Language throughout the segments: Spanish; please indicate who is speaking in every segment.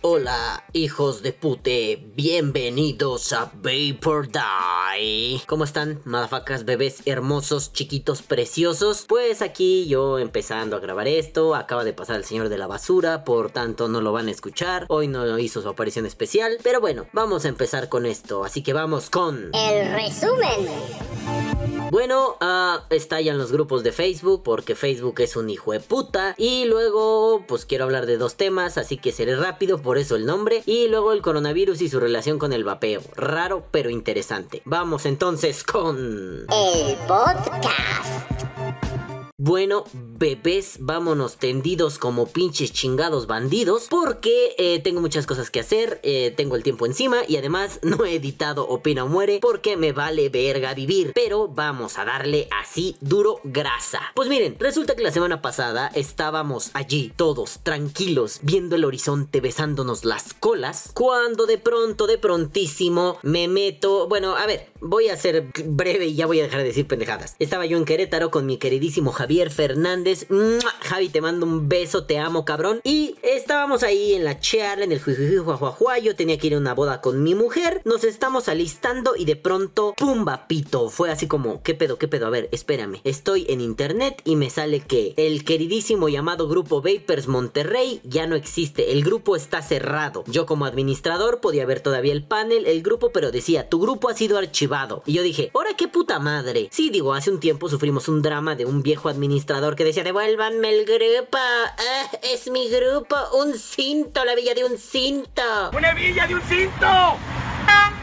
Speaker 1: Hola, hijos de pute, bienvenidos a Vapor Die. ¿Cómo están, madafacas, bebés hermosos, chiquitos, preciosos? Pues aquí yo empezando a grabar esto, acaba de pasar el señor de la basura, por tanto no lo van a escuchar. Hoy no hizo su aparición especial, pero bueno, vamos a empezar con esto, así que vamos con...
Speaker 2: El resumen.
Speaker 1: Bueno, uh, estallan los grupos de Facebook porque Facebook es un hijo de puta. Y luego, pues quiero hablar de dos temas, así que seré rápido, por eso el nombre. Y luego el coronavirus y su relación con el vapeo. Raro, pero interesante. Vamos entonces con...
Speaker 2: El podcast.
Speaker 1: Bueno, bebés, vámonos tendidos como pinches chingados bandidos. Porque eh, tengo muchas cosas que hacer, eh, tengo el tiempo encima y además no he editado Opina o Muere porque me vale verga vivir. Pero vamos a darle así duro grasa. Pues miren, resulta que la semana pasada estábamos allí todos tranquilos viendo el horizonte besándonos las colas. Cuando de pronto, de prontísimo, me meto... Bueno, a ver, voy a ser breve y ya voy a dejar de decir pendejadas. Estaba yo en Querétaro con mi queridísimo Javier Fernández. Javi, te mando un beso, te amo, cabrón. Y estábamos ahí en la charla, en el jujujujuajuajua. Yo tenía que ir a una boda con mi mujer. Nos estamos alistando y de pronto, ¡pum! Pito. Fue así como, ¿qué pedo, qué pedo? A ver, espérame. Estoy en internet y me sale que el queridísimo llamado Grupo Vapers Monterrey ya no existe. El grupo está cerrado. Yo como administrador podía ver todavía el panel, el grupo, pero decía, tu grupo ha sido archivado. Y yo dije, ¿ahora qué puta madre? Sí, digo, hace un tiempo sufrimos un drama de un viejo administrador que decía, devuélvanme el grupo, ah, es mi grupo, un cinto, la villa de un cinto.
Speaker 3: ¡Una villa de un cinto!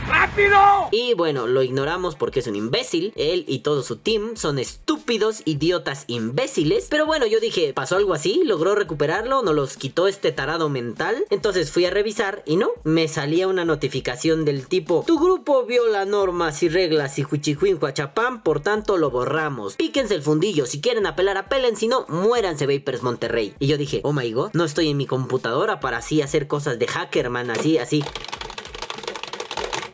Speaker 3: ¡Rápido!
Speaker 1: Y bueno, lo ignoramos porque es un imbécil. Él y todo su team son estúpidos, idiotas, imbéciles. Pero bueno, yo dije, ¿pasó algo así? ¿Logró recuperarlo? ¿No los quitó este tarado mental? Entonces fui a revisar y no, me salía una notificación del tipo, tu grupo viola normas y reglas y huichijuin huachapán, por tanto lo borramos. Píquense el fundillo, si quieren apelar, apelen, si no, muéranse Vapers Monterrey. Y yo dije, oh my god, no estoy en mi computadora para así hacer cosas de hackerman, así, así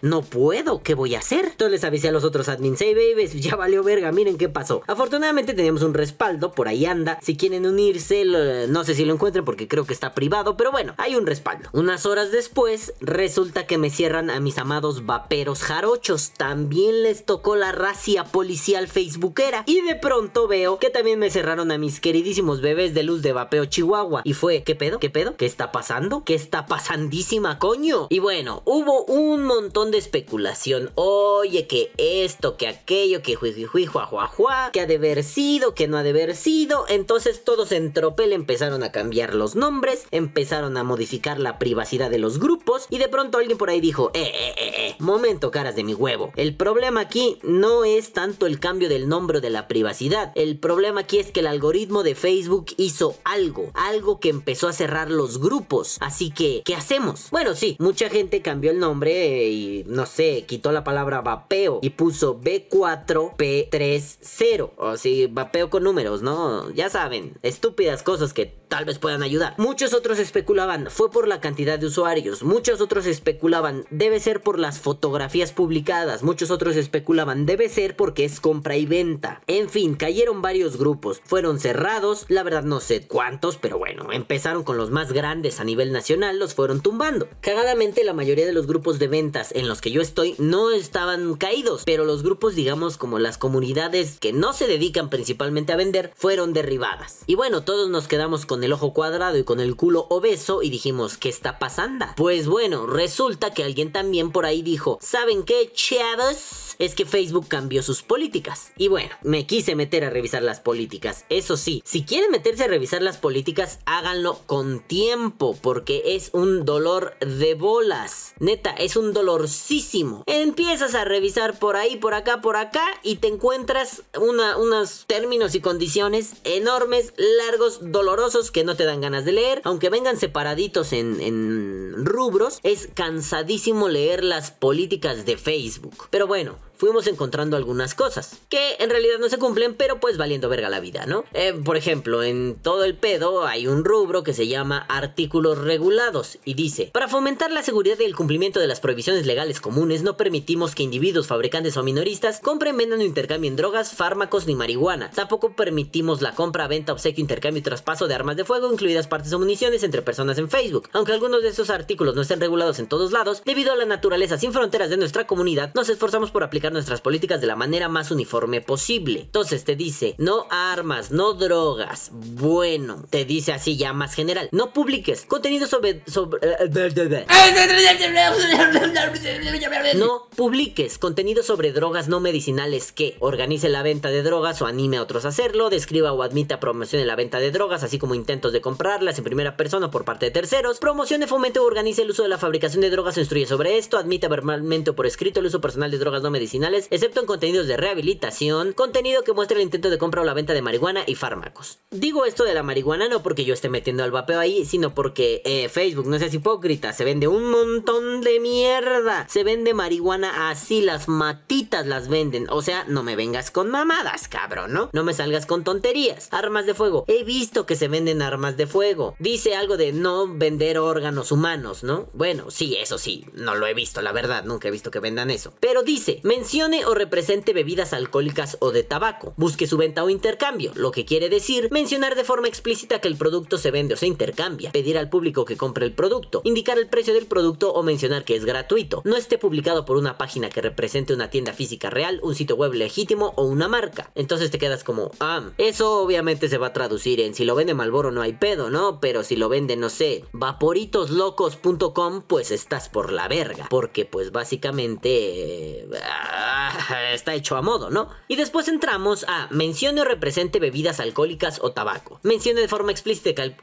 Speaker 1: no puedo, ¿qué voy a hacer? Entonces les avisé a los otros admins, hey babies, ya valió verga, miren qué pasó. Afortunadamente teníamos un respaldo, por ahí anda. Si quieren unirse, no sé si lo encuentren porque creo que está privado, pero bueno, hay un respaldo. Unas horas después, resulta que me cierran a mis amados vaperos jarochos. También les tocó la racia policial facebookera. Y de pronto veo que también me cerraron a mis queridísimos bebés de luz de vapeo Chihuahua. Y fue, ¿qué pedo? ¿Qué pedo? ¿Qué está pasando? ¿Qué está pasandísima, coño? Y bueno, hubo un montón de especulación. Oye, que esto, que aquello, que juijuijui, juajuajua, que ha de haber sido, que no ha de haber sido. Entonces todos en tropel empezaron a cambiar los nombres, empezaron a modificar la privacidad de los grupos y de pronto alguien por ahí dijo, eh, eh, eh, eh, momento caras de mi huevo. El problema aquí no es tanto el cambio del nombre de la privacidad. El problema aquí es que el algoritmo de Facebook hizo algo, algo que empezó a cerrar los grupos. Así que, ¿qué hacemos? Bueno, sí, mucha gente cambió el nombre y no sé, quitó la palabra vapeo y puso B4P30. O si vapeo con números, ¿no? Ya saben, estúpidas cosas que tal vez puedan ayudar. Muchos otros especulaban, fue por la cantidad de usuarios. Muchos otros especulaban, debe ser por las fotografías publicadas. Muchos otros especulaban, debe ser porque es compra y venta. En fin, cayeron varios grupos. Fueron cerrados, la verdad no sé cuántos, pero bueno, empezaron con los más grandes a nivel nacional, los fueron tumbando. Cagadamente, la mayoría de los grupos de ventas en los que yo estoy no estaban caídos, pero los grupos, digamos, como las comunidades que no se dedican principalmente a vender, fueron derribadas. Y bueno, todos nos quedamos con el ojo cuadrado y con el culo obeso y dijimos, ¿qué está pasando? Pues bueno, resulta que alguien también por ahí dijo, ¿saben qué, chavos? Es que Facebook cambió sus políticas. Y bueno, me quise meter a revisar las políticas. Eso sí, si quieren meterse a revisar las políticas, háganlo con tiempo, porque es un dolor de bolas. Neta, es un dolor Empiezas a revisar por ahí, por acá, por acá y te encuentras unos términos y condiciones enormes, largos, dolorosos que no te dan ganas de leer. Aunque vengan separaditos en, en rubros, es cansadísimo leer las políticas de Facebook. Pero bueno, fuimos encontrando algunas cosas que en realidad no se cumplen, pero pues valiendo verga la vida, ¿no? Eh, por ejemplo, en todo el pedo hay un rubro que se llama artículos regulados y dice, para fomentar la seguridad y el cumplimiento de las prohibiciones legales comunes, no permitimos que individuos, fabricantes o minoristas compren, vendan o intercambien drogas, fármacos ni marihuana. Tampoco permitimos la compra, venta, obsequio, intercambio y traspaso de armas de fuego, incluidas partes o municiones entre personas en Facebook. Aunque algunos de estos artículos no estén regulados en todos lados, debido a la naturaleza sin fronteras de nuestra comunidad, nos esforzamos por aplicar nuestras políticas de la manera más uniforme posible. Entonces te dice, no armas, no drogas. Bueno, te dice así ya más general. No publiques contenido sobre... sobre no publiques contenido sobre drogas no medicinales que organice la venta de drogas o anime a otros a hacerlo, describa o admita promocione la venta de drogas, así como intentos de comprarlas en primera persona por parte de terceros, promocione, fomente o organice el uso de la fabricación de drogas instruye sobre esto, admita verbalmente o por escrito el uso personal de drogas no medicinales, excepto en contenidos de rehabilitación, contenido que muestre el intento de compra o la venta de marihuana y fármacos. Digo esto de la marihuana no porque yo esté metiendo al vapeo ahí, sino porque eh, Facebook, no seas hipócrita, se vende un montón de mierda. Se vende marihuana así, las matitas las venden. O sea, no me vengas con mamadas, cabrón, ¿no? No me salgas con tonterías. Armas de fuego. He visto que se venden armas de fuego. Dice algo de no vender órganos humanos, ¿no? Bueno, sí, eso sí, no lo he visto, la verdad, nunca he visto que vendan eso. Pero dice, mencione o represente bebidas alcohólicas o de tabaco. Busque su venta o intercambio, lo que quiere decir mencionar de forma explícita que el producto se vende o se intercambia, pedir al público que compre el producto, indicar el precio del producto o mencionar que es gratuito. No esté publicado por una página que represente una tienda física real, un sitio web legítimo o una marca. Entonces te quedas como, ah, eso obviamente se va a traducir en si lo vende Malboro no hay pedo, ¿no? Pero si lo vende, no sé, vaporitos.locos.com, pues estás por la verga. Porque pues básicamente ah, está hecho a modo, ¿no? Y después entramos a mencione o represente bebidas alcohólicas o tabaco. Mencione de forma explícita que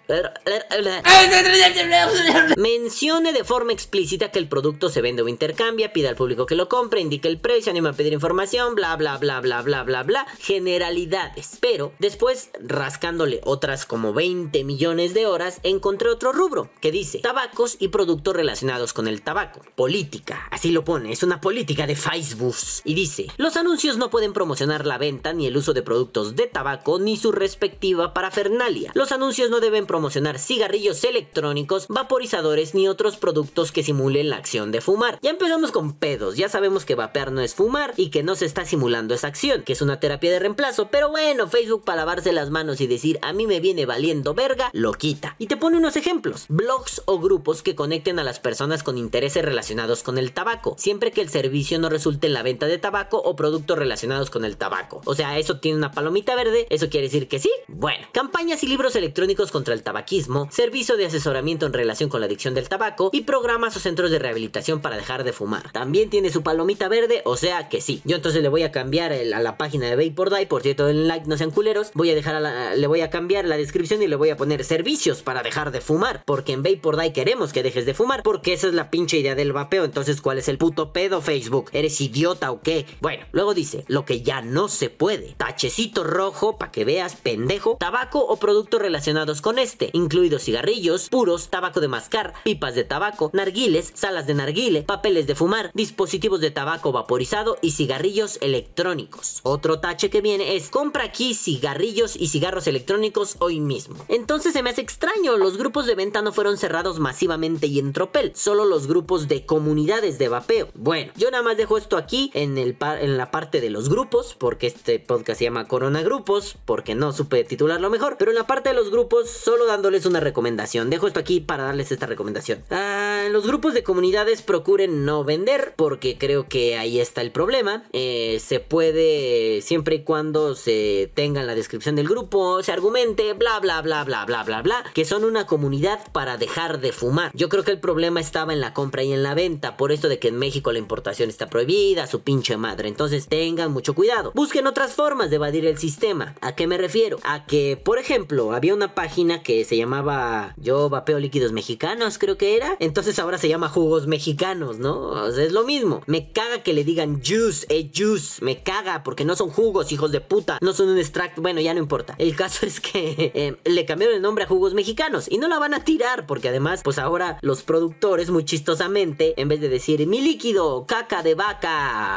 Speaker 1: Mencione de forma explícita que el producto se vende o intercambia, pida al público que lo compre, indique el precio, anima a pedir información, bla bla bla bla bla bla bla, generalidades. Pero después, rascándole otras como 20 millones de horas, encontré otro rubro que dice tabacos y productos relacionados con el tabaco. Política, así lo pone, es una política de Facebook. Y dice, los anuncios no pueden promocionar la venta ni el uso de productos de tabaco ni su respectiva parafernalia. Los anuncios no deben promocionar cigarrillos electrónicos, vaporizadores ni otros productos que simulen la acción de fumar. Ya empezamos con pedos, ya sabemos que vapear no es fumar y que no se está simulando esa acción, que es una terapia de reemplazo, pero bueno, Facebook para lavarse las manos y decir a mí me viene valiendo verga, lo quita. Y te pone unos ejemplos, blogs o grupos que conecten a las personas con intereses relacionados con el tabaco, siempre que el servicio no resulte en la venta de tabaco o productos relacionados con el tabaco. O sea, eso tiene una palomita verde, eso quiere decir que sí. Bueno, campañas y libros electrónicos contra el tabaquismo, servicio de asesoramiento en relación con la adicción del tabaco y programas o centros de rehabilitación para dejar de fumar. También tiene su palomita verde, o sea que sí. Yo entonces le voy a cambiar a la página de Vapor Die, por cierto, el like no sean culeros. Voy a dejar a le voy a cambiar la descripción y le voy a poner servicios para dejar de fumar, porque en Vapor Die queremos que dejes de fumar, porque esa es la pinche idea del vapeo. Entonces, ¿cuál es el puto pedo Facebook? ¿Eres idiota o qué? Bueno, luego dice, lo que ya no se puede. Tachecito rojo para que veas, pendejo, tabaco o productos relacionados con este, incluidos cigarrillos, puros, tabaco de mascar, pipas de tabaco, narguiles, salas de narguile, papeles de fumar, dispositivos de tabaco vaporizado y cigarrillos electrónicos. Otro tache que viene es compra aquí cigarrillos y cigarros electrónicos hoy mismo. Entonces se me hace extraño, los grupos de venta no fueron cerrados masivamente y en tropel, solo los grupos de comunidades de vapeo. Bueno, yo nada más dejo esto aquí en, el en la parte de los grupos, porque este podcast se llama Corona Grupos, porque no supe titularlo mejor, pero en la parte de los grupos solo dándoles una recomendación. Dejo esto aquí para darles esta recomendación. Ah, los grupos de comunidades procuren no vender, porque creo que ahí está el problema. Eh, se puede, siempre y cuando se tenga en la descripción del grupo, se argumente, bla, bla, bla, bla, bla, bla, bla, que son una comunidad para dejar de fumar. Yo creo que el problema estaba en la compra y en la venta, por esto de que en México la importación está prohibida, su pinche madre. Entonces tengan mucho cuidado. Busquen otras formas de evadir el sistema. ¿A qué me refiero? A que, por ejemplo, había una página que se llamaba Yo vapeo líquidos mexicanos, creo que era. Entonces ahora se llama jugos mexicanos, ¿no? O sea, es lo mismo. Me caga que le digan juice, eh, juice. Me caga porque no son jugos, hijos de puta. No son un extracto. Bueno, ya no importa. El caso es que eh, le cambiaron el nombre a jugos mexicanos y no la van a tirar porque además, pues ahora los productores, muy chistosamente, en vez de decir mi líquido, caca de vaca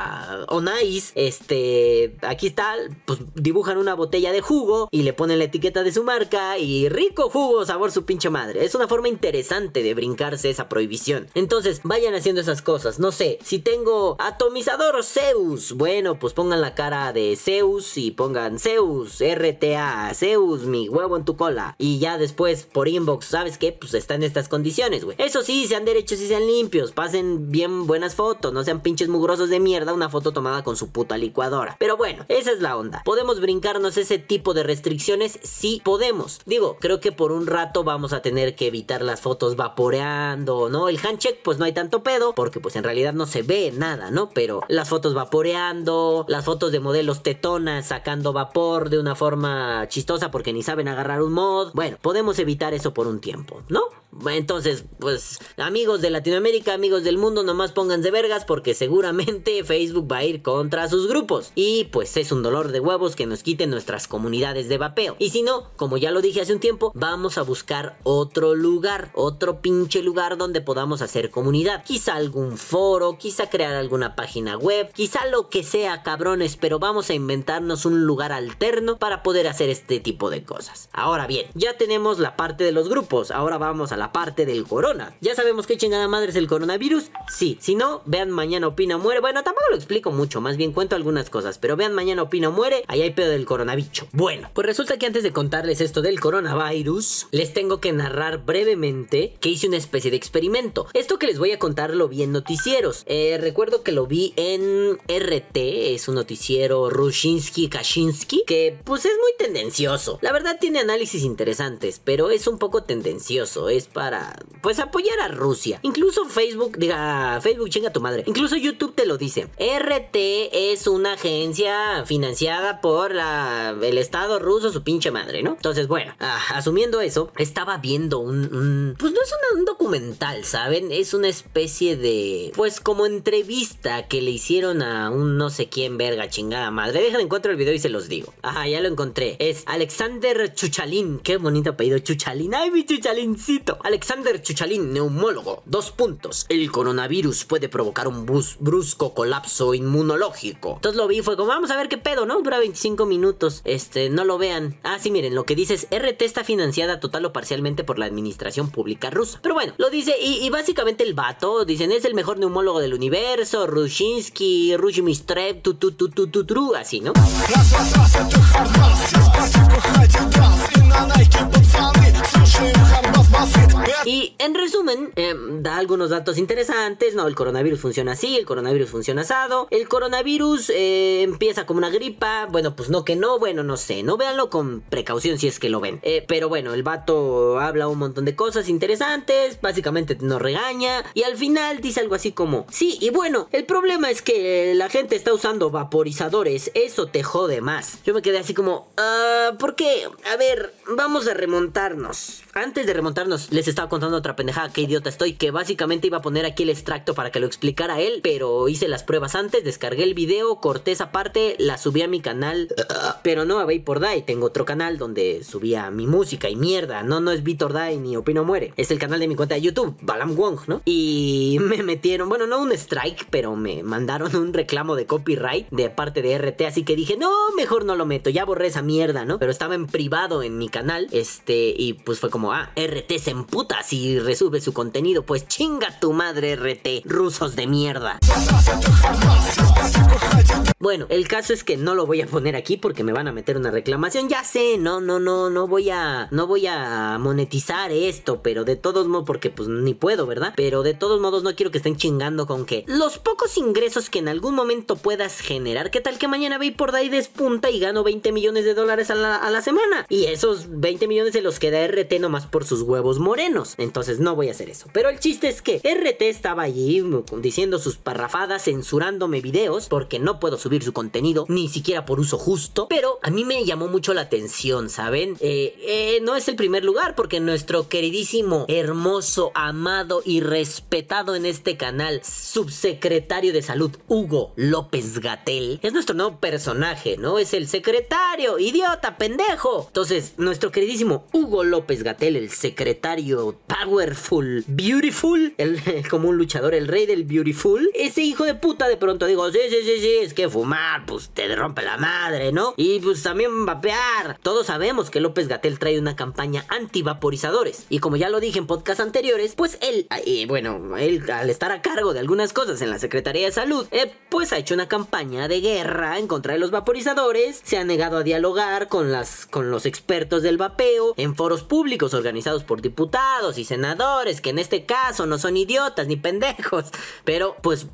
Speaker 1: o nice, este, aquí está, pues dibujan una botella de jugo y le ponen la etiqueta de su marca y rico jugo, sabor su pinche madre. Es una forma interesante de brincarse esa prohibición. Entonces, vayan haciendo esas cosas. No sé, si tengo atomizador Zeus, bueno, pues pongan la cara de Zeus y pongan Zeus, RTA, Zeus, mi huevo en tu cola. Y ya después por inbox, ¿sabes qué? Pues está en estas condiciones, güey. Eso sí, sean derechos y sean limpios, pasen bien buenas fotos, no sean pinches mugrosos de mierda una foto tomada con su puta licuadora. Pero bueno, esa es la onda. ¿Podemos brincarnos ese tipo de restricciones? Sí, podemos. Digo, creo que por un rato vamos a tener que evitar las fotos vaporeando, ¿no? El handcheck, pues no hay tanto pedo, porque pues en realidad no se ve nada, ¿no? Pero las fotos vaporeando, las fotos de modelos tetonas sacando vapor de una forma chistosa porque ni saben agarrar un mod. Bueno, podemos evitar eso por un tiempo, ¿no? Entonces, pues, amigos de Latinoamérica, amigos del mundo, nomás pónganse vergas porque seguramente Facebook va a ir contra sus grupos. Y pues es un dolor de huevos que nos quiten nuestras comunidades de vapeo. Y si no, como ya lo dije hace un tiempo, vamos a buscar otro lugar, otro pinche lugar donde podamos hacer comunidad. Quizá algún foro, quizá crear alguna página web, quizá lo que sea, cabrones, pero vamos a inventarnos un lugar alterno para poder hacer este tipo de cosas. Ahora bien, ya tenemos la parte de los grupos, ahora vamos a la parte del corona. ¿Ya sabemos qué chingada madre es el coronavirus? Sí, si no, vean mañana opina muere. Bueno, tampoco lo explico mucho, más bien cuento algunas cosas, pero vean mañana opina muere, ahí hay pedo del coronavirus. Bueno, pues resulta que antes de contarles esto del coronavirus, les tengo que narrar brevemente que hice una especie de experimento. Esto que les voy a contar lo vi en noticieros. Eh, recuerdo que lo vi en RT, es un noticiero Rushinsky Kashinsky, que pues es muy tendencioso. La verdad tiene análisis interesantes, pero es un poco tendencioso. Es para, pues, apoyar a Rusia. Incluso Facebook, diga, Facebook chinga tu madre. Incluso YouTube te lo dice. RT es una agencia financiada por la, el Estado ruso, su pinche madre, ¿no? Entonces, bueno, ah, asumiendo eso, estaba viendo un, pues no es un documental, ¿saben? Es una especie de, pues como entrevista que le hicieron a un no sé quién verga chingada madre. Dejen encuentro el video y se los digo. Ajá, ya lo encontré. Es Alexander Chuchalín. Qué bonito apellido, Chuchalín. Ay, mi Chuchalincito. Alexander Chuchalín, neumólogo. Dos puntos. El coronavirus puede provocar un brusco colapso inmunológico. Entonces lo vi y fue como, vamos a ver qué pedo, ¿no? Dura 25 minutos. Este, no lo vean. Ah, sí, miren, lo que dice es RT está financiada total o parcialmente por la administración pública rusa. Pero bueno, lo dice y, básicamente el vato, dicen, es el mejor neumólogo del universo, Rushinsky, Rushmistrev, tu tu tu tu tu tu, así, ¿no? Y en resumen, em, da algunos datos interesantes. No, el coronavirus funciona así, el coronavirus funciona asado. El coronavirus eh, empieza como una gripa. Bueno, pues no que no, bueno, no sé. No véanlo con precaución si es que lo ven. Eh, pero bueno, el vato habla un montón de cosas interesantes. Básicamente nos regaña. Y al final dice algo así como: Sí, y bueno, el problema es que la gente está usando vaporizadores. Eso te jode más. Yo me quedé así como: ah, ¿Por qué? A ver, vamos a remontarnos. Antes de remontarnos, les estaba contando otra pendejada, qué idiota estoy, que básicamente iba a poner aquí el extracto para que lo explicara él, pero hice las pruebas antes, descargué el video, corté esa parte, la subí a mi canal, pero no a por Die, tengo otro canal donde subía mi música y mierda, no, no es Vitor Die ni Opino Muere, es el canal de mi cuenta de YouTube, Balam Wong, ¿no? Y me metieron, bueno, no un strike, pero me mandaron un reclamo de copyright de parte de RT, así que dije, no, mejor no lo meto, ya borré esa mierda, ¿no? Pero estaba en privado en mi canal, este, y pues fue como, ah, RT se emputa si resube su contenido, pues chinga tu madre RT, rusos de mierda. Bueno, el caso es que no lo voy a poner aquí porque me van a meter una reclamación. Ya sé, no, no, no, no voy a, no voy a monetizar esto, pero de todos modos, porque pues ni puedo, ¿verdad? Pero de todos modos no quiero que estén chingando con que los pocos ingresos que en algún momento puedas generar, ¿qué tal que mañana ve por ahí despunta y gano 20 millones de dólares a la, a la semana? Y esos 20 millones se los queda RT nomás por sus huevos morenos. Entonces no voy a hacer eso. Pero el chiste es que RT estaba allí diciendo sus parrafadas, censurándome videos porque no puedo subir su contenido, ni siquiera por uso justo, pero a mí me llamó mucho la atención, ¿saben? Eh, eh, no es el primer lugar porque nuestro queridísimo, hermoso, amado y respetado en este canal, subsecretario de salud, Hugo López Gatel, es nuestro nuevo personaje, ¿no? Es el secretario, idiota, pendejo. Entonces, nuestro queridísimo Hugo López Gatel, el secretario powerful, beautiful, el, como un luchador, el rey del beautiful, ese hijo de puta de pronto digo, sí, sí, sí, sí, es que fumar, pues te rompe la madre, ¿no? Y pues también vapear. Todos sabemos que López Gatel trae una campaña anti-vaporizadores. Y como ya lo dije en podcasts anteriores, pues él, eh, bueno, él al estar a cargo de algunas cosas en la Secretaría de Salud, eh, pues ha hecho una campaña de guerra en contra de los vaporizadores, se ha negado a dialogar con, las, con los expertos del vapeo en foros públicos organizados por diputados y senadores, que en este caso no son idiotas ni pendejos, pero pues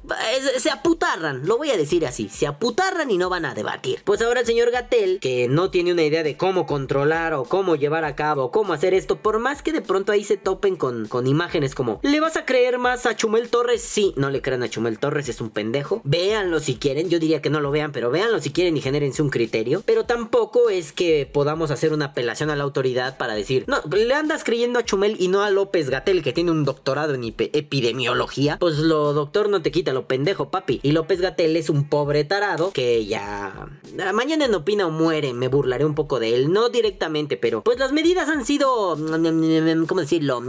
Speaker 1: se aputarran, lo voy a decir así, se aputarran y no van a debatir. Pues ahora el señor Gatel, que no tiene una idea de cómo controlar o cómo llevar a cabo o cómo hacer esto, por más que de pronto ahí se topen con, con imágenes como, ¿le vas a creer más a Chumel Torres? Sí, no le crean a Chumel Torres, es un pendejo. Véanlo si quieren, yo diría que no lo vean, pero véanlo si quieren y genérense un criterio. Pero tampoco es que podamos hacer una apelación a la autoridad para decir, no, le andas creyendo a Chumel y no a López Gatel, que tiene un doctorado en epidemiología. Pues lo doctor no te quita lo pendejo, papi. Y López Gatel es un pobre tarado que ya... Mañana en Opina o Muere me burlaré un poco de él, no directamente, pero pues las medidas han sido... ¿Cómo decirlo?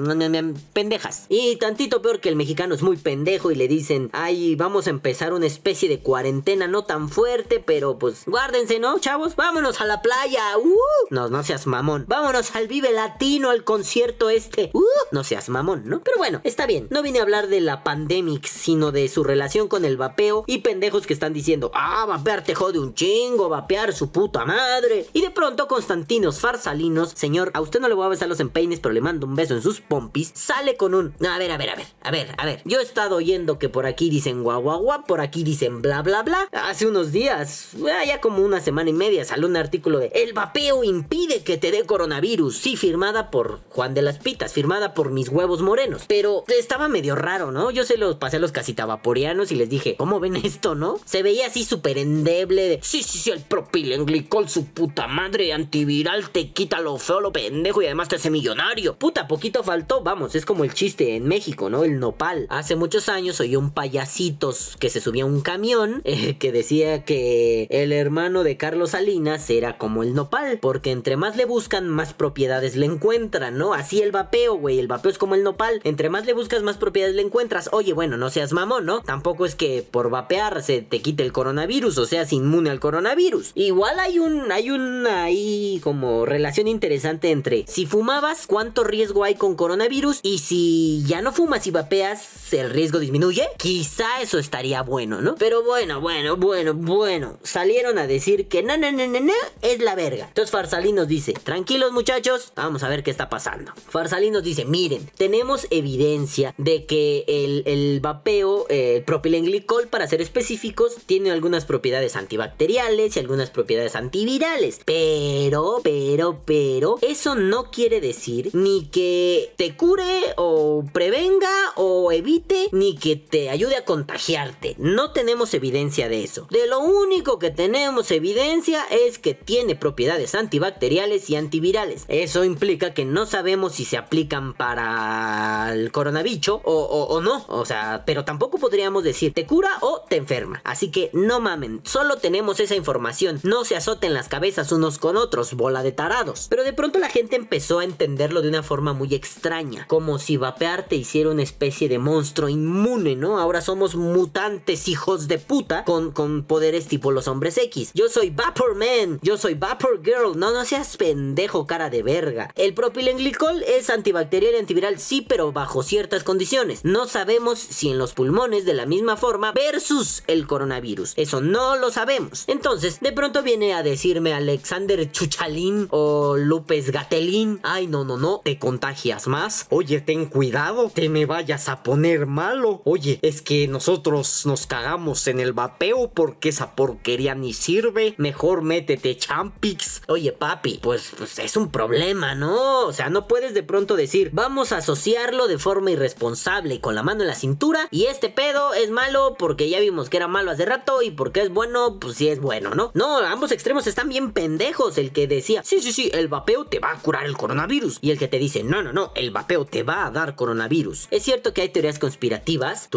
Speaker 1: Pendejas. Y tantito peor que el mexicano es muy pendejo y le dicen, ay, vamos a empezar una especie de cuarentena no tan fuerte, pero pues guárdense, ¿no, chavos? Vámonos a la playa. Uh. No, no seas mamón. Vámonos al Vive Latino, al concierto este. Uh. No seas mamón, ¿no? Pero bueno, está bien. No vine a hablar de la pandemia, sino de su relación con el vapeo y pendejos que están diciendo, ah, vapear te jode un chingo, vapear su puta madre. Y de pronto Constantinos Farsalinos, señor, a usted no le voy a besar los empeines, pero le mando un beso en sus pompis, sale con un... A ver, a ver, a ver, a ver, a ver. Yo he estado oyendo que por aquí dicen guau guau por aquí dicen bla bla bla. Hace unos días, ah, ya como una semana y media, salió un artículo de El vapeo impide que te dé coronavirus. Sí, firmada por Juan de las Pitas, firmada por mis huevos morenos. Pero estaba medio raro, ¿no? Yo se los pasé a los casitavaporianos y les dije, ¿cómo ven esto, no? Se veía así súper endeble de, sí, sí, sí, el propilenglicol, su puta madre, antiviral, te quita lo feo, lo pendejo y además te hace millonario. Puta, poquito faltó, vamos, es como el chiste en México, ¿no? El nopal. Hace muchos años oí un payasitos que se subía a un camión eh, que decía que el hermano de Carlos Salinas era como el nopal, porque entre más le buscan, más propiedades le encuentran, ¿no? Así el vapeo, güey, el vapeo es como el nopal, entre más le buscas, más propiedades le encuentras. Oye, bueno, no seas mamón, ¿no? Tampoco es que por vapear se te quite el coronavirus o seas inmune al coronavirus. Igual hay un, hay una ahí como relación interesante entre si fumabas, cuánto riesgo hay con coronavirus y si ya no fumas y vapeas, el riesgo disminuye. Quizá eso estaría bueno, ¿no? Pero bueno, bueno, bueno, bueno. Salieron a decir que no, no, no, no, no, es la verga. Entonces Farsalín nos dice, tranquilos muchachos, vamos a ver qué está pasando. Farsalín nos dice, miren, tenemos evidencia de que el, el vapeo, el propilenglicol, para ser específicos, tiene algunas propiedades antibacteriales y algunas propiedades antivirales. Pero, pero, pero, eso no quiere decir ni que te cure o prevenga o evite, ni que te ayude a contagiarte. No tenemos evidencia de eso. De lo único que tenemos evidencia es que tiene propiedades antibacteriales y antivirales. Eso implica que no sabemos si se aplican para el coronavirus o, no. O sea, pero tampoco podríamos decir te cura o te enferma. Así que no mamen, solo tenemos esa información. No se azoten las cabezas unos con otros, bola de tarados. Pero de pronto la gente empezó a entenderlo de una forma muy extraña. Como si vapear te hiciera una especie de monstruo inmune, ¿no? Ahora somos mutantes hijos de puta con, con poderes tipo los hombres X. Yo soy Vapor Man, yo soy Vapor Girl. No, no seas pendejo, cara de verga. El propilenglicol es antibacterial y antiviral, sí, pero bajo ciertas condiciones. No sabemos si en los pulmones de la misma forma versus el coronavirus. Eso no lo sabemos. Entonces, de pronto viene a decirme Alexander Chuchalín o López Gatelín. Ay, no, no, no, te contagias más. Oye, ten cuidado, te me vayas a poner malo. Oye, es que nosotros nos cagamos en el vapeo porque esa porquería ni sirve. Mejor métete champix. Oye, papi, pues, pues es un problema, ¿no? O sea, no puedes de pronto decir, vamos a asociarlo de forma irresponsable con la mano en la cintura y este pedo es malo porque ya vimos que era malo hace rato y porque es bueno, pues sí es bueno, ¿no? No, ambos extremos están bien pendejos. El que decía, sí, sí, sí, el vapeo te va a curar el coronavirus. Y el que te dice, no, no, no, el vapeo te va a dar coronavirus. Es cierto que hay teorías conspirativas.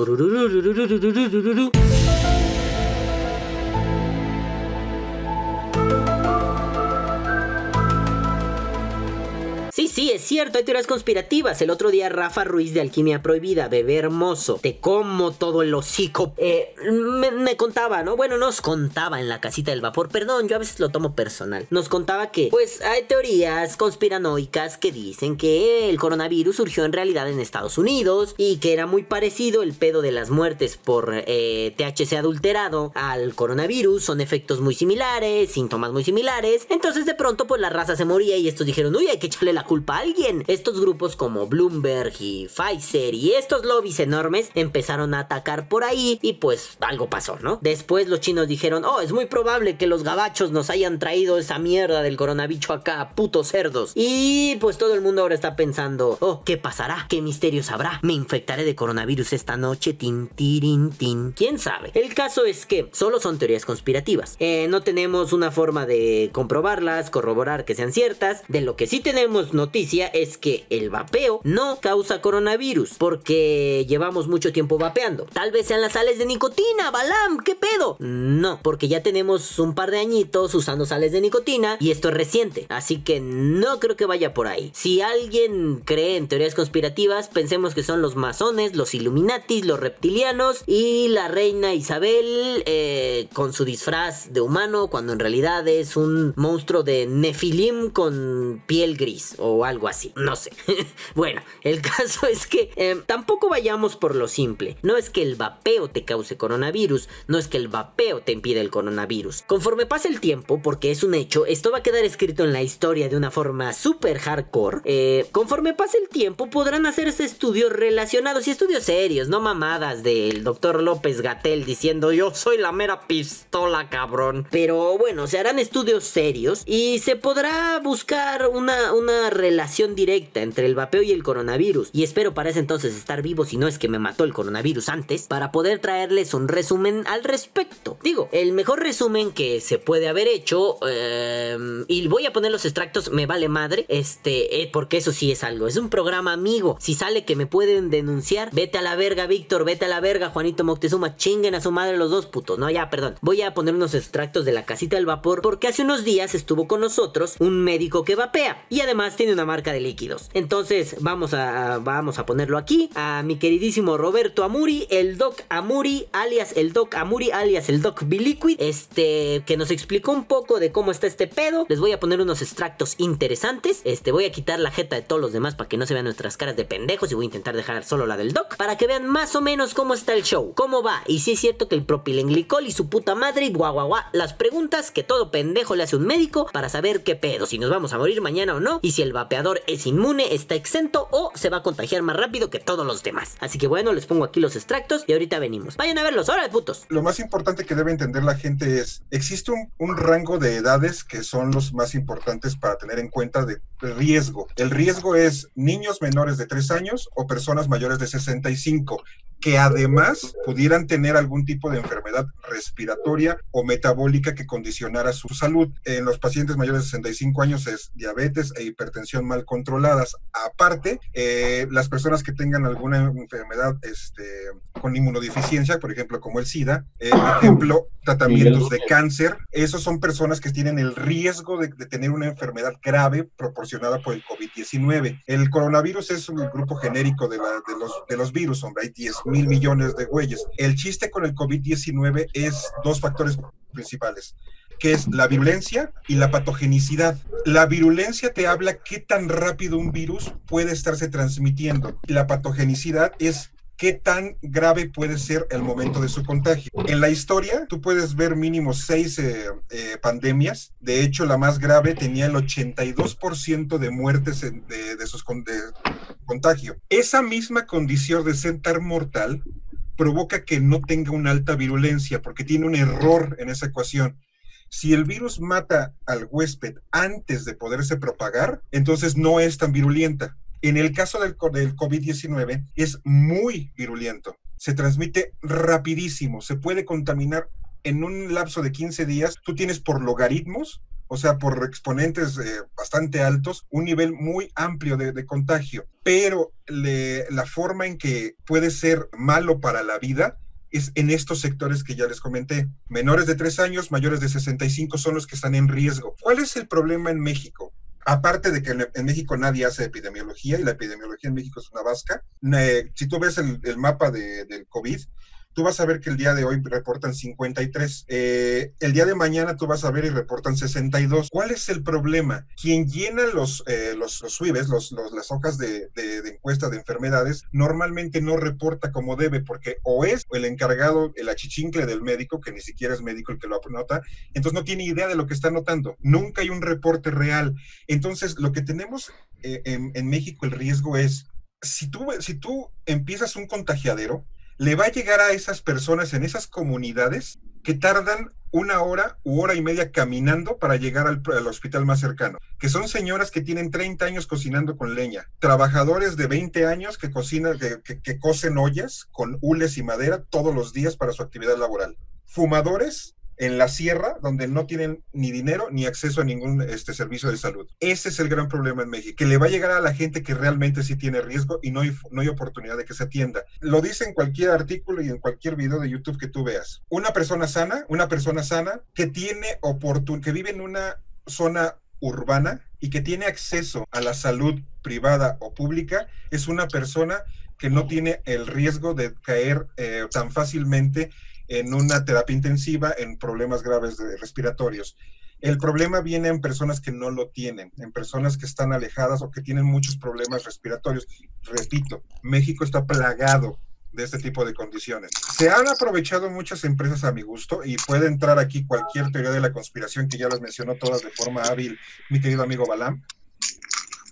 Speaker 1: Sí, sí, es cierto, hay teorías conspirativas. El otro día Rafa Ruiz de Alquimia Prohibida, bebé hermoso, te como todo el hocico, eh, me, contaba, ¿no? Bueno, nos contaba en la casita del vapor, perdón, yo a veces lo tomo personal. Nos contaba que, pues, hay teorías conspiranoicas que dicen que el coronavirus surgió en realidad en Estados Unidos y que era muy parecido el pedo de las muertes por eh, THC adulterado al coronavirus, son efectos muy similares, síntomas muy similares. Entonces de pronto pues la raza se moría y estos dijeron, uy, hay que echarle la culpa a alguien. Estos grupos como Bloomberg y Pfizer y estos lobbies enormes empezaron a atacar por ahí y pues algo pasó, ¿no? Después los chinos dijeron, oh, es muy probable que los gabachos nos hayan traído esa mierda del coronavirus acá, putos cerdos. Y pues todo el mundo ahora está pensando, oh, ¿qué pasará? ¿Qué misterios habrá? ¿Me infectaré de coronavirus esta noche? Tin, tirin, tin. ¿Quién sabe? El caso es que solo son teorías conspirativas. Eh, no tenemos una forma de comprobarlas, corroborar que sean ciertas. De lo que sí tenemos noticia es que el vapeo no causa coronavirus porque llevamos mucho tiempo vapeando. Tal vez sean las sales de nicotina, Balam, ¿qué pedo? No, porque ya tenemos un par de añitos usando sales de nicotina y esto es reciente, así que no creo que vaya por ahí. Si alguien cree en teorías conspirativas, pensemos que son los masones, los illuminatis, los reptilianos y la reina Isabel eh, con su disfraz de humano cuando en realidad es un monstruo de Nefilim con piel gris o algo así, no sé. bueno, el caso es que em, tampoco vayamos por lo simple. No es que el vapeo te cause coronavirus, no es que el vapeo te impide el coronavirus. Conforme pase el tiempo, porque es un hecho, esto va a quedar escrito en la historia de una forma súper hardcore. Eh, conforme pase el tiempo podrán hacerse estudios relacionados y estudios serios, no mamadas del doctor López Gatel diciendo yo soy la mera pistola, cabrón. Pero bueno, se harán estudios serios y se podrá buscar una, una relación directa entre el vapeo y el coronavirus. Y espero para ese entonces estar vivo si no es que me mató el coronavirus antes, para poder traerles un resumen al respecto. Digo, el mejor resumen que se puede haber hecho, em, y voy a poner los extractos, me vale madre, este, eh, porque eso sí es algo, es un programa amigo. Si sale que me pueden denunciar, vete a la verga, Víctor, vete a la verga, Juanito Moctezuma, chinguen a su madre los dos putos. No, ya, perdón. Voy a poner unos extractos de la casita del vapor porque hace unos días estuvo con nosotros un médico que vapea y además tiene una marca de líquidos. Entonces vamos a, vamos a ponerlo aquí a mi queridísimo Roberto Amuri, el Doc Amuri, alias el Doc Amuri, alias el Doc Biliquid, este, que nos explicó un poco de cómo está este pedo. Les voy a poner unos extractos interesantes. Este, voy a quitar la jeta de todos los demás para que no se vean nuestras caras de pendejos y voy a intentar dejar solo la del Doc para que vean más o menos cómo está el show, cómo va. Y si es cierto que el propilenglicol y su puta madre guau guau guau, las preguntas que todo pendejo le hace un médico para saber qué pedo, si nos vamos a morir mañana o no y si el vapeador es inmune, está exento o se va a contagiar más rápido que todos los demás. Así que bueno, les pongo aquí los extractos y ahorita venimos. Vayan a verlos, ahora putos.
Speaker 4: Lo más importante que debe entender la gente es, existe un, un rango de edades que son los más importantes para tener en cuenta de riesgo. El riesgo es niños menores de 3 años o personas mayores de 65 que además pudieran tener algún tipo de enfermedad respiratoria o metabólica que condicionara su salud. En los pacientes mayores de 65 años es diabetes e hipertensión mal controladas. Aparte, eh, las personas que tengan alguna enfermedad este, con inmunodeficiencia, por ejemplo, como el SIDA, eh, por ejemplo, tratamientos de cáncer, esos son personas que tienen el riesgo de, de tener una enfermedad grave proporcionada por el COVID-19. El coronavirus es un grupo genérico de, la, de, los, de los virus, hombre, hay 10 mil millones de güeyes. El chiste con el COVID-19 es dos factores principales que es la virulencia y la patogenicidad. La virulencia te habla qué tan rápido un virus puede estarse transmitiendo. La patogenicidad es qué tan grave puede ser el momento de su contagio. En la historia, tú puedes ver mínimo seis eh, eh, pandemias. De hecho, la más grave tenía el 82% de muertes de, sus de contagio. Esa misma condición de ser tan mortal provoca que no tenga una alta virulencia porque tiene un error en esa ecuación. Si el virus mata al huésped antes de poderse propagar, entonces no es tan virulenta. En el caso del, del COVID-19 es muy virulento. Se transmite rapidísimo, se puede contaminar en un lapso de 15 días, tú tienes por logaritmos o sea, por exponentes eh, bastante altos, un nivel muy amplio de, contagio. Pero la forma en que puede ser malo para la vida es en estos sectores que ya les comenté. Menores de 3 años, mayores de 65 son los que están en riesgo. ¿Cuál es el problema en México? Aparte de que en México nadie hace epidemiología y la epidemiología en México es una vasca, eh, si tú ves el, mapa del COVID, tú vas a ver que el día de hoy reportan 53. Eh, el día de mañana tú vas a ver y reportan 62. ¿Cuál es el problema? Quien llena los, eh, los, los los, las hojas de, de, encuesta de enfermedades, normalmente no reporta como debe, porque o es el encargado, el achichincle del médico, que ni siquiera es médico el que lo anota, entonces no tiene idea de lo que está anotando. Nunca hay un reporte real. Entonces, lo que tenemos eh, en, en México, el riesgo es, si tú, si tú empiezas un contagiadero, le va a llegar a esas personas en esas comunidades que tardan una hora u hora y media caminando para llegar al, hospital más cercano, que son señoras que tienen 30 años cocinando con leña, trabajadores de 20 años que cocinan, que, que cosen ollas con hules y madera todos los días para su actividad laboral, fumadores en la sierra donde no tienen ni dinero ni acceso a ningún este, servicio de salud. Ese es el gran problema en México, que le va a llegar a la gente que realmente sí tiene riesgo y no hay, no hay oportunidad de que se atienda. Lo dice en cualquier artículo y en cualquier video de YouTube que tú veas. Una persona sana, una persona sana que tiene oportunidad, que vive en una zona urbana y que tiene acceso a la salud privada o pública, es una persona que no tiene el riesgo de caer eh, tan fácilmente en una terapia intensiva en problemas graves de respiratorios. El problema viene en personas que no lo tienen, en personas que están alejadas o que tienen muchos problemas respiratorios. Repito, México está plagado de este tipo de condiciones. Se han aprovechado muchas empresas a mi gusto y puede entrar aquí cualquier teoría de la conspiración que ya las mencionó todas de forma hábil mi querido amigo Balam.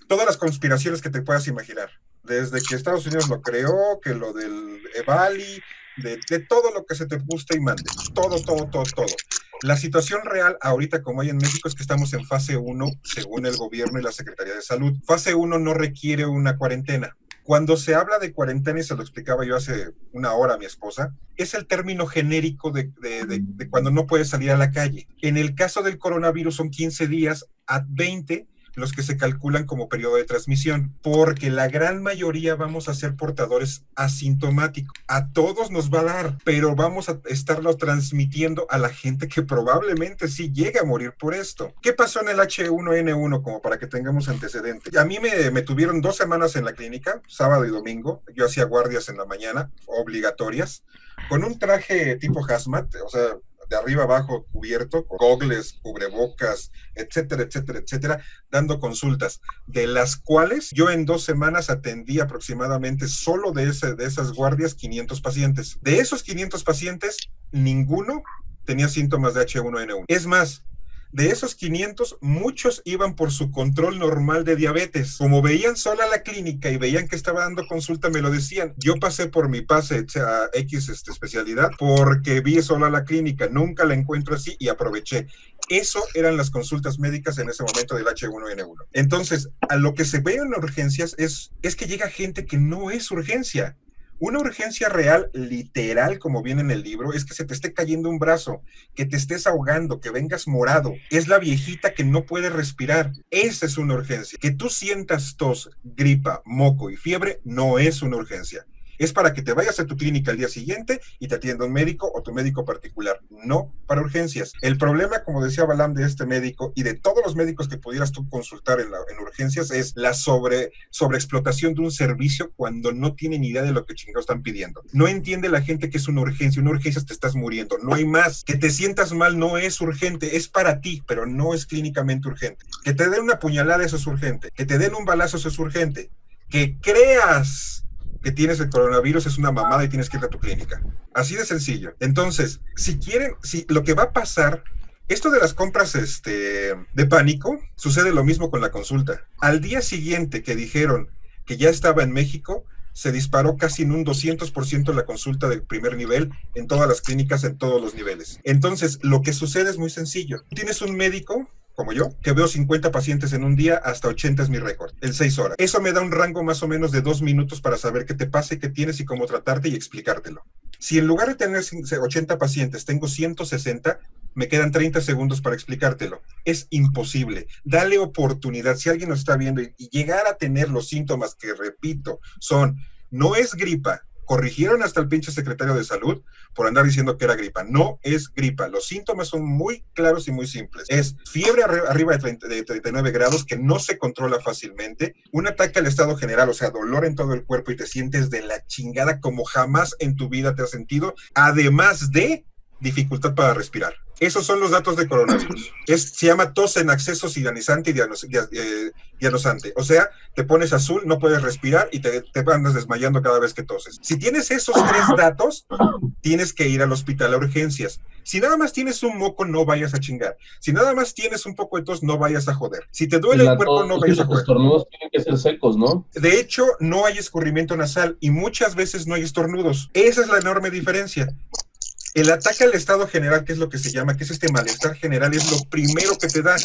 Speaker 4: Todas las conspiraciones que te puedas imaginar, desde que Estados Unidos lo creó, que lo del Evali, de, todo lo que se te guste y mande. Todo, todo, todo, todo. La situación real ahorita como hay en México es que estamos en fase 1 según el gobierno y la Secretaría de Salud. Fase 1 no requiere una cuarentena. Cuando se habla de cuarentena, y se lo explicaba yo hace una hora a mi esposa, es el término genérico de, de cuando no puedes salir a la calle. En el caso del coronavirus son 15 días a 20 los que se calculan como periodo de transmisión, porque la gran mayoría vamos a ser portadores asintomáticos. A todos nos va a dar, pero vamos a estarlo transmitiendo a la gente que probablemente sí llegue a morir por esto. ¿Qué pasó en el H1N1 como para que tengamos antecedentes? A mí me, me tuvieron dos semanas en la clínica, sábado y domingo. Yo hacía guardias en la mañana, obligatorias, con un traje tipo hazmat, o sea, de arriba abajo cubierto, con gogles, cubrebocas, etcétera, etcétera, etcétera, dando consultas, de las cuales yo en dos semanas atendí aproximadamente solo de, ese, de esas guardias 500 pacientes. De esos 500 pacientes, ninguno tenía síntomas de H1N1. Es más, de esos 500, muchos iban por su control normal de diabetes. Como veían sola la clínica y veían que estaba dando consulta, me lo decían. Yo pasé por mi pase a X este, especialidad porque vi sola la clínica, nunca la encuentro así y aproveché. Eso eran las consultas médicas en ese momento del H1N1. Entonces, a lo que se ve en urgencias es, es que llega gente que no es urgencia. Una urgencia real, literal, como viene en el libro, es que se te esté cayendo un brazo, que te estés ahogando, que vengas morado. Es la viejita que no puede respirar. Esa es una urgencia. Que tú sientas tos, gripa, moco y fiebre no es una urgencia es para que te vayas a tu clínica al día siguiente y te atienda un médico o tu médico particular, no para urgencias. El problema, como decía Balam, de este médico y de todos los médicos que pudieras tú consultar en, urgencias es la sobre, sobreexplotación de un servicio cuando no tienen idea de lo que chingados están pidiendo. No entiende la gente que es una urgencia. Una urgencia te estás muriendo, no hay más. Que te sientas mal no es urgente, es para ti, pero no es clínicamente urgente. Que te den una puñalada, eso es urgente. Que te den un balazo, eso es urgente. Que creas que tienes el coronavirus es una mamada y tienes que ir a tu clínica. Así de sencillo. Entonces, si quieren, si lo que va a pasar, esto de las compras este, de pánico, sucede lo mismo con la consulta. Al día siguiente que dijeron que ya estaba en México, se disparó casi en un 200% la consulta de primer nivel en todas las clínicas, en todos los niveles. Entonces, lo que sucede es muy sencillo. Tienes un médico como yo, que veo 50 pacientes en un día, hasta 80 es mi récord, en 6 horas. Eso me da un rango más o menos de 2 minutos para saber qué te pasa y qué tienes y cómo tratarte y explicártelo. Si en lugar de tener 80 pacientes tengo 160, me quedan 30 segundos para explicártelo. Es imposible. Dale oportunidad. Si alguien nos está viendo y, llegar a tener los síntomas que, repito, son, no es gripa, corrigieron hasta el pinche secretario de salud por andar diciendo que era gripa. No es gripa. Los síntomas son muy claros y muy simples. Es fiebre arriba de, 30, de 39 grados que no se controla fácilmente, un ataque al estado general, o sea, dolor en todo el cuerpo y te sientes de la chingada como jamás en tu vida te has sentido, además de dificultad para respirar. Esos son los datos de coronavirus. Es, se llama tos en acceso sidanizante y dianosante. O sea, te pones azul, no puedes respirar y te, te andas desmayando cada vez que toses. Si tienes esos tres datos, tienes que ir al hospital a urgencias. Si nada más tienes un moco, no vayas a chingar. Si nada más tienes un poco de tos, no vayas a joder. Si te duele el cuerpo, no vayas a joder.
Speaker 5: Los estornudos tienen que ser secos, ¿no?
Speaker 4: De hecho, no hay escurrimiento nasal y muchas veces no hay estornudos. Esa es la enorme diferencia. El ataque al estado general, que es lo que se llama, que es este malestar general, es lo primero que te da.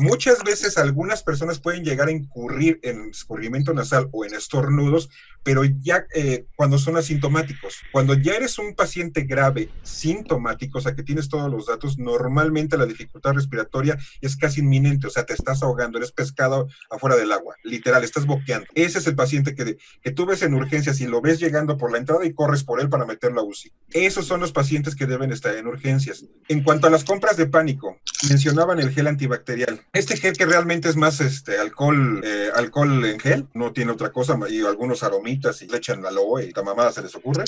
Speaker 4: Muchas veces algunas personas pueden llegar a incurrir en escurrimiento nasal o en estornudos, pero ya eh, cuando son asintomáticos. Cuando ya eres un paciente grave, sintomático, o sea que tienes todos los datos, normalmente la dificultad respiratoria es casi inminente, o sea, te estás ahogando, eres pescado afuera del agua, literal, estás boqueando. Ese es el paciente que, que tú ves en urgencias y lo ves llegando por la entrada y corres por él para meterlo a UCI. Esos son los pacientes que deben estar en urgencias. En cuanto a las compras de pánico, mencionaban el gel antibacterial. Este gel que realmente es más este alcohol, eh, alcohol en gel, no tiene otra cosa y algunos aromitas y le echan aloe y la mamada se les ocurre.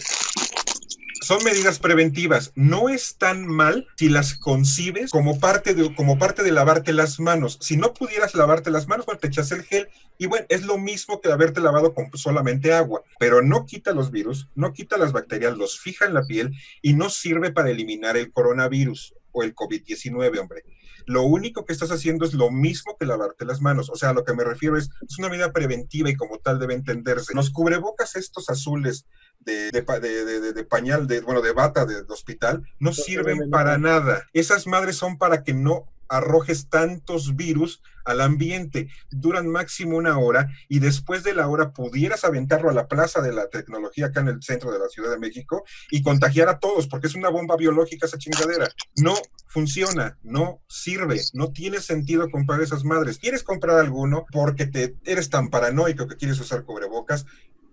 Speaker 4: Son medidas preventivas. No es tan mal si las concibes como parte de, como parte de lavarte las manos. Si no pudieras lavarte las manos, bueno, te echas el gel y bueno, es lo mismo que haberte lavado con solamente agua, pero no quita los virus, no quita las bacterias, los fija en la piel y no sirve para eliminar el coronavirus o el COVID-19, hombre. Lo único que estás haciendo es lo mismo que lavarte las manos. O sea, a lo que me refiero es, es una medida preventiva y como tal debe entenderse. Los cubrebocas estos azules de, de, de, de, pañal, de, bueno, de bata del hospital, no sirven para nada. Esas madres son para que no arrojes tantos virus al ambiente. Duran máximo una hora y después de la hora pudieras aventarlo a la plaza de la tecnología acá en el centro de la Ciudad de México y contagiar a todos, porque es una bomba biológica esa chingadera. No funciona, no sirve, no tiene sentido comprar esas madres. ¿Quieres comprar alguno porque te eres tan paranoico que quieres usar cubrebocas?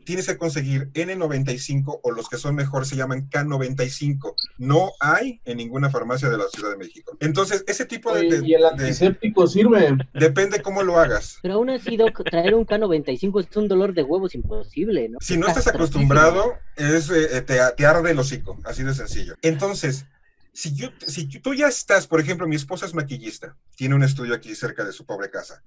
Speaker 4: Tienes que conseguir N95 o los que son mejor se llaman K95. No hay en ninguna farmacia de la Ciudad de México. Entonces, ese tipo de...
Speaker 5: ¿Y el antiséptico sirve?
Speaker 4: Depende cómo lo hagas.
Speaker 1: Pero aún así, Doc, traer un K95 es un dolor de huevos imposible, ¿no?
Speaker 4: Si no estás acostumbrado, es, eh, te, te arde el hocico, así de sencillo. Entonces, si, yo, si tú ya estás, por ejemplo, mi esposa es maquillista, tiene un estudio aquí cerca de su pobre casa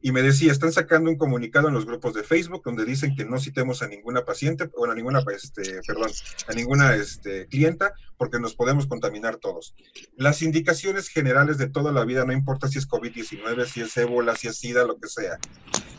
Speaker 4: y me decía, están sacando un comunicado en los grupos de Facebook donde dicen que no citemos a ninguna paciente, bueno, a ninguna, este, perdón, a ninguna este, clienta, porque nos podemos contaminar todos. Las indicaciones generales de toda la vida, no importa si es COVID-19, si es ébola, si es SIDA, lo que sea,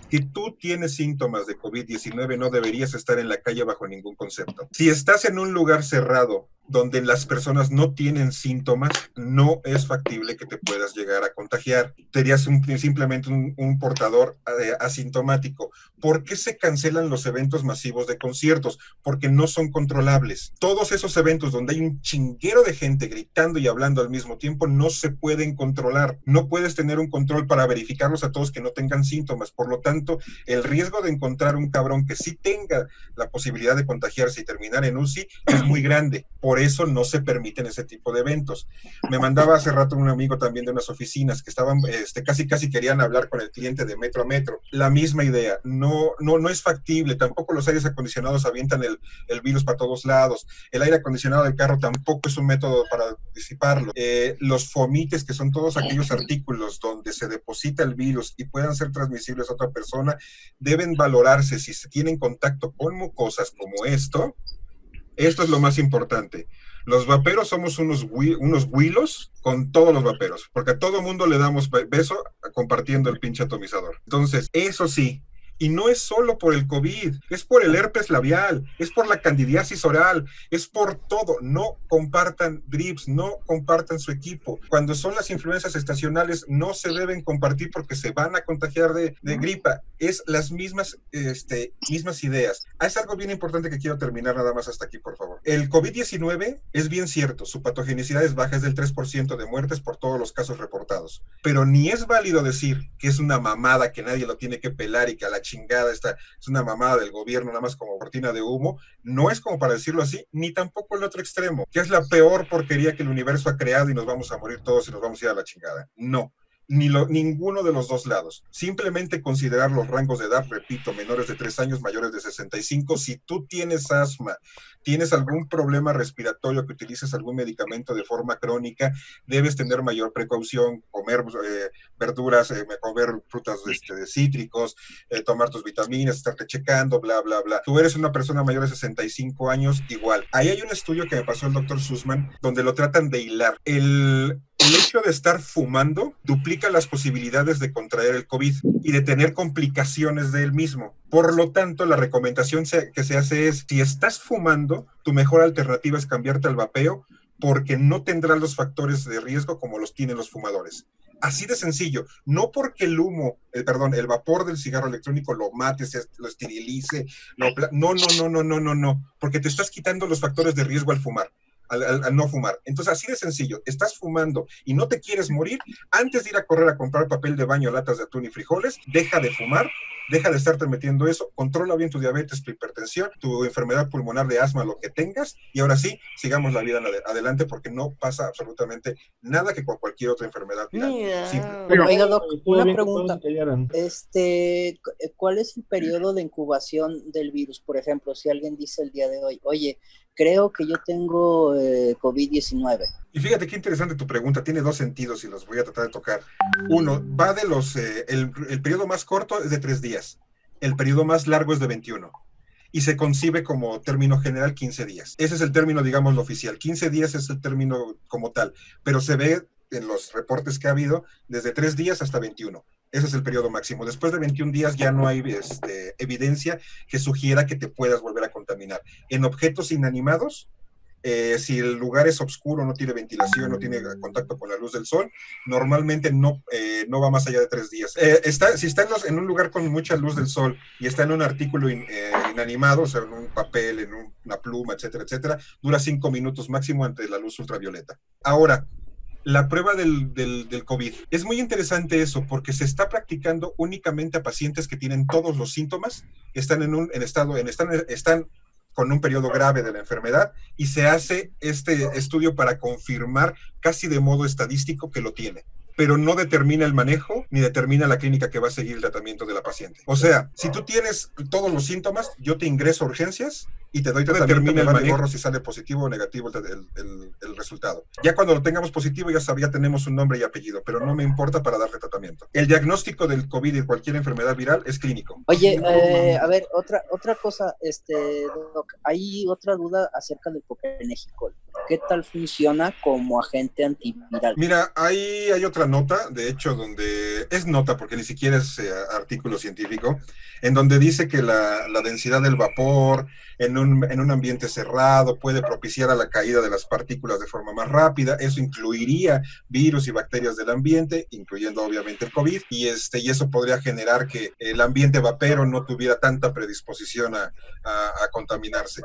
Speaker 4: que tú tienes síntomas de COVID-19, no deberías estar en la calle bajo ningún concepto. Si estás en un lugar cerrado donde las personas no tienen síntomas, no es factible que te puedas llegar a contagiar. Serías simplemente un, portador eh, asintomático. ¿Por qué se cancelan los eventos masivos de conciertos? Porque no son controlables. Todos esos eventos donde hay un chinguero de gente gritando y hablando al mismo tiempo no se pueden controlar. No puedes tener un control para verificarlos a todos que no tengan síntomas. Por lo tanto, el riesgo de encontrar un cabrón que sí tenga la posibilidad de contagiarse y terminar en UCI es muy grande. Por eso no se permiten ese tipo de eventos. Me mandaba hace rato un amigo también de unas oficinas que estaban, este, casi casi querían hablar con el cliente de metro a metro. La misma idea, no, no, no es factible, tampoco los aires acondicionados avientan el, el virus para todos lados. El aire acondicionado del carro tampoco es un método para disiparlo. Eh, los fomites, que son todos aquellos artículos donde se deposita el virus y puedan ser transmisibles a otra persona, deben valorarse si se tienen contacto con mucosas como esto. Esto es lo más importante. Los vaperos somos unos, unos huilos con todos los vaperos, porque a todo mundo le damos beso compartiendo el pinche atomizador. Entonces, eso sí, Y no es solo por el COVID, es por el herpes labial, es por la candidiasis oral, es por todo. No compartan drips, no compartan su equipo. Cuando son las influencias estacionales, no se deben compartir porque se van a contagiar de, de gripa. Es las mismas, este, mismas ideas. Ah, es algo bien importante que quiero terminar nada más hasta aquí, por favor. El COVID-19 es bien cierto, su patogenicidad es baja, es del 3% de muertes por todos los casos reportados. Pero ni es válido decir que es una mamada, que nadie lo tiene que pelar y que a la chingada esta es una mamada del gobierno, nada más como cortina de humo. No es como para decirlo así, ni tampoco el otro extremo, que es la peor porquería que el universo ha creado y nos vamos a morir todos y nos vamos a ir a la chingada. No ni lo, ninguno de los dos lados. Simplemente considerar los rangos de edad, repito, menores de 3 años, mayores de 65. Si tú tienes asma, tienes algún problema respiratorio, que utilices algún medicamento de forma crónica, debes tener mayor precaución, comer eh, verduras, eh, comer frutas este, de cítricos, eh, tomar tus vitaminas, estarte checando, bla, bla, bla. Tú eres una persona mayor de 65 años, igual. Ahí hay un estudio que me pasó el doctor Sussman, donde lo tratan de hilar. El, el hecho de estar fumando duplica las posibilidades de contraer el COVID y de tener complicaciones de él mismo. Por lo tanto, la recomendación que se hace es, si estás fumando, tu mejor alternativa es cambiarte al vapeo porque no tendrás los factores de riesgo como los tienen los fumadores. Así de sencillo, no porque el humo, eh, perdón, el vapor del cigarro electrónico lo mate, se, lo esterilice, no, no, no, no, no, no, no, porque te estás quitando los factores de riesgo al fumar al, no fumar. Entonces, así de sencillo, estás fumando y no te quieres morir, antes de ir a correr a comprar papel de baño, latas de atún y frijoles, deja de fumar, deja de estarte metiendo eso, controla bien tu diabetes, tu hipertensión, tu enfermedad pulmonar de asma, lo que tengas, y ahora sí, sigamos la vida adelante porque no pasa absolutamente nada que con cualquier otra enfermedad.
Speaker 6: Oiga, Doc, una pregunta. Este, ¿cuál es el periodo de incubación del virus? Por ejemplo, si alguien dice el día de hoy, oye, creo que yo tengo eh, COVID-19.
Speaker 4: Y fíjate qué interesante tu pregunta, tiene dos sentidos y los voy a tratar de tocar. Uno, va de los, eh, el, el, periodo más corto es de tres días, el periodo más largo es de 21 y se concibe como término general 15 días. Ese es el término, digamos, lo oficial. 15 días es el término como tal, pero se ve en los reportes que ha habido desde tres días hasta 21. Ese es el periodo máximo. Después de 21 días ya no hay este, evidencia que sugiera que te puedas volver a contaminar. En objetos inanimados, eh, si el lugar es oscuro, no tiene ventilación, no tiene contacto con la luz del sol, normalmente no, eh, no va más allá de tres días. Eh, está, si está en, un lugar con mucha luz del sol y está en un artículo inanimado, o sea, en un papel, en una pluma, etcétera, etcétera, dura cinco minutos máximo ante la luz ultravioleta. Ahora, la prueba del, del, COVID. Es muy interesante eso porque se está practicando únicamente a pacientes que tienen todos los síntomas, están en un en estado, en, están, están con un periodo grave de la enfermedad y se hace este estudio para confirmar casi de modo estadístico que lo tiene pero no determina el manejo ni determina la clínica que va a seguir el tratamiento de la paciente. O sea, si tú tienes todos los síntomas, yo te ingreso a urgencias y te doy tratamiento, termina el manejo si sale positivo o negativo el, el, resultado. Ya cuando lo tengamos positivo ya sabía tenemos un nombre y apellido, pero no me importa para darle tratamiento. El diagnóstico del COVID y cualquier enfermedad viral es clínico.
Speaker 6: Oye, eh, a ver, otra otra cosa, este, hay otra duda acerca del México. ¿Qué tal funciona como agente antiviral?
Speaker 4: Mira, ahí hay otra nota, de hecho, donde es nota porque ni siquiera es eh, artículo científico, en donde dice que la, la densidad del vapor, en un, en un ambiente cerrado, puede propiciar a la caída de las partículas de forma más rápida. Eso incluiría virus y bacterias del ambiente, incluyendo obviamente el COVID, y, este, y eso podría generar que el ambiente vapero no tuviera tanta predisposición a, a, contaminarse.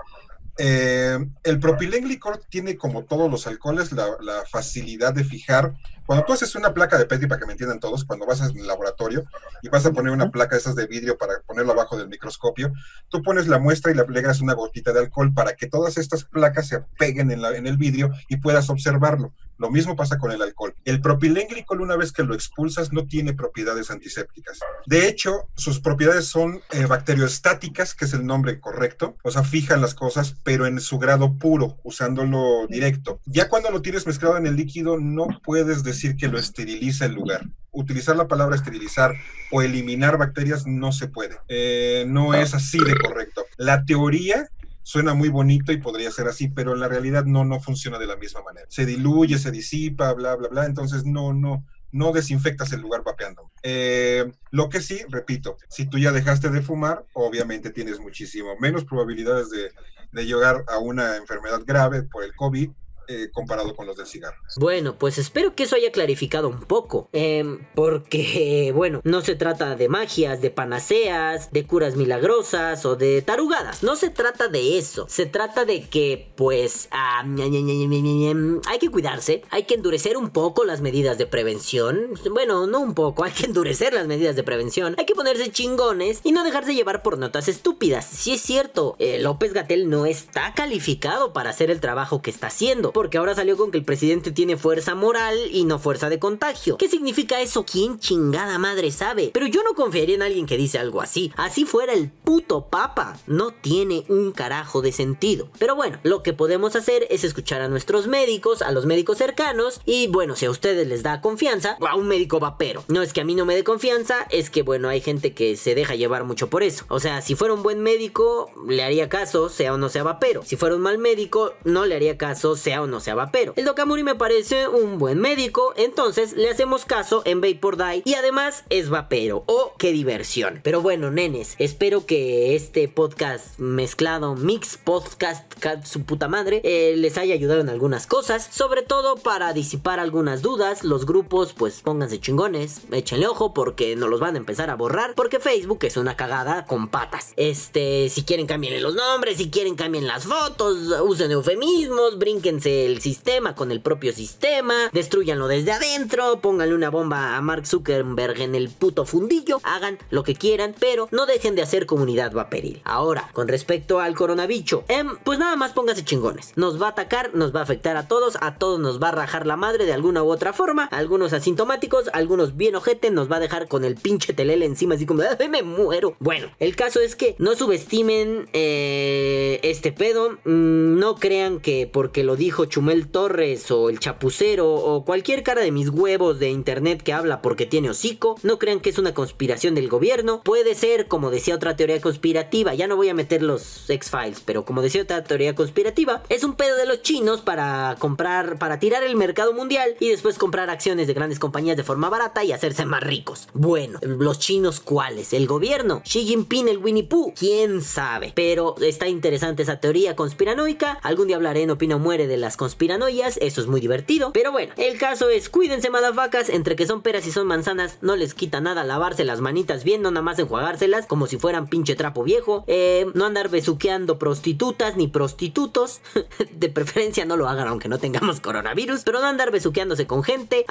Speaker 4: Eh, el propilenglicol tiene, como todos los alcoholes, la, la, facilidad de fijar cuando tú haces una placa de Petri, para que me entiendan todos, cuando vas al laboratorio y vas a poner una placa de esas de vidrio para ponerlo abajo del microscopio, tú pones la muestra y le agregas una gotita de alcohol para que todas estas placas se peguen en, la, en el vidrio y puedas observarlo. Lo mismo pasa con el alcohol. El propilenglicol, una vez que lo expulsas, no tiene propiedades antisépticas. De hecho, sus propiedades son eh, bacteriostáticas, que es el nombre correcto. O sea, fijan las cosas, pero en su grado puro, usándolo directo. Ya cuando lo tienes mezclado en el líquido, no puedes decir que lo esteriliza el lugar. Utilizar la palabra esterilizar o eliminar bacterias no se puede. Eh, no es así de correcto. La teoría suena muy bonito y podría ser así, pero en la realidad no, no funciona de la misma manera. Se diluye, se disipa, bla, bla, bla, entonces no, no, no desinfectas el lugar vapeando. Eh, lo que sí, repito, si tú ya dejaste de fumar, obviamente tienes muchísimo menos probabilidades de, de llegar a una enfermedad grave por el COVID eh, comparado con los del cigarro.
Speaker 1: Bueno, pues espero que eso haya clarificado un poco. Em, porque, bueno, no se trata de magias, de panaceas, de curas milagrosas o de tarugadas. No se trata de eso. Se trata de que, pues, ah, hay que cuidarse. Hay que endurecer un poco las medidas de prevención. Bueno, no un poco, hay que endurecer las medidas de prevención. Hay que ponerse chingones y no dejarse llevar por notas estúpidas. Si es cierto, eh, López Gatel no está calificado para hacer el trabajo que está haciendo porque ahora salió con que el presidente tiene fuerza moral y no fuerza de contagio. ¿Qué significa eso? ¿Quién chingada madre sabe? Pero yo no confiaría en alguien que dice algo así. Así fuera el puto papa. No tiene un carajo de sentido. Pero bueno, lo que podemos hacer es escuchar a nuestros médicos, a los médicos cercanos y bueno, si a ustedes les da confianza, a un médico vapero. No es que a mí no me dé confianza, es que bueno, hay gente que se deja llevar mucho por eso. O sea, si fuera un buen médico, le haría caso, sea o no sea vapero. Si fuera un mal médico, no le haría caso, sea o no sea vapero. El Dokamuri me parece un buen médico, entonces le hacemos caso en Vapor Die y además es vapero. ¡Oh, qué diversión! Pero bueno, nenes, espero que este podcast mezclado, mix podcast, su puta madre, eh, les haya ayudado en algunas cosas, sobre todo para disipar algunas dudas. Los grupos, pues pónganse chingones, échenle ojo porque no los van a empezar a borrar, porque Facebook es una cagada con patas. Este, si quieren cambien los nombres, si quieren cambien las fotos, usen eufemismos, brínquense el sistema con el propio sistema, destruyanlo desde adentro, pónganle una bomba a Mark Zuckerberg en el puto fundillo, hagan lo que quieran, pero no dejen de hacer comunidad vaporil. Ahora, con respecto al coronavirus, em, pues nada más pónganse chingones. Nos va a atacar, nos va a afectar a todos, a todos nos va a rajar la madre de alguna u otra forma, algunos asintomáticos, algunos bien ojete, nos va a dejar con el pinche telele encima así como, ¡ay, me muero! Bueno, el caso es que no subestimen eh, este pedo, mm, no crean que porque lo dijo Chumel Torres o el Chapucero o cualquier cara de mis huevos de internet que habla porque tiene hocico, no crean que es una conspiración del gobierno. Puede ser, como decía otra teoría conspirativa, ya no voy a meter los X-Files, pero como decía otra teoría conspirativa, es un pedo de los chinos para comprar, para tirar el mercado mundial y después comprar acciones de grandes compañías de forma barata y hacerse más ricos. Bueno, los chinos cuáles? ¿El gobierno? ¿Xi Jinping, el Winnie Pooh? ¿Quién sabe? Pero está interesante esa teoría conspiranoica. Algún día hablaré en Opino Muere de las conspiranoias, eso es muy divertido. Pero bueno, el caso es, cuídense madafacas, entre que son peras y son manzanas, no les quita nada lavarse las manitas bien, no nada más enjuagárselas, como si fueran pinche trapo viejo. Eh, no andar besuqueando prostitutas ni prostitutos. de preferencia no lo hagan aunque no tengamos coronavirus, pero no andar besuqueándose con gente.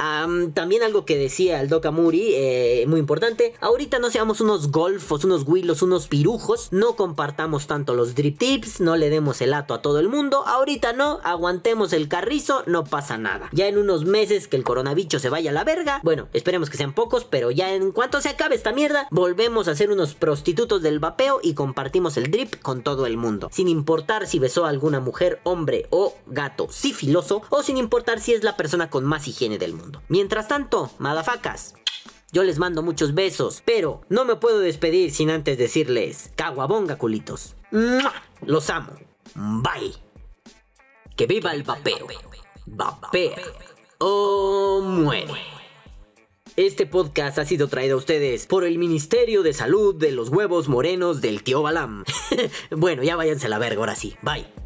Speaker 1: también algo que decía el Doc Amuri, eh, muy importante, ahorita no seamos unos golfos, unos huilos, unos pirujos, no compartamos tanto los drip tips, no le demos el ato a todo el mundo, ahorita no, aguantemos el carrizo, no pasa nada. Ya en unos meses que el coronavirus se vaya a la verga, bueno, esperemos que sean pocos, pero ya en cuanto se acabe esta mierda, volvemos a ser unos prostitutos del vapeo y compartimos el drip con todo el mundo. Sin importar si besó a alguna mujer, hombre o gato sifiloso, o sin importar si es la persona con más higiene del mundo. Mientras tanto, madafacas. Yo les mando muchos besos, pero no me puedo despedir sin antes decirles, caguabonga culitos. Los amo. Bye. Que viva el vapeo. Vapea o muere. Este podcast ha sido traído a ustedes por el Ministerio de Salud de los Huevos Morenos del Tío Balam. bueno, ya váyanse a la verga ahora sí. Bye.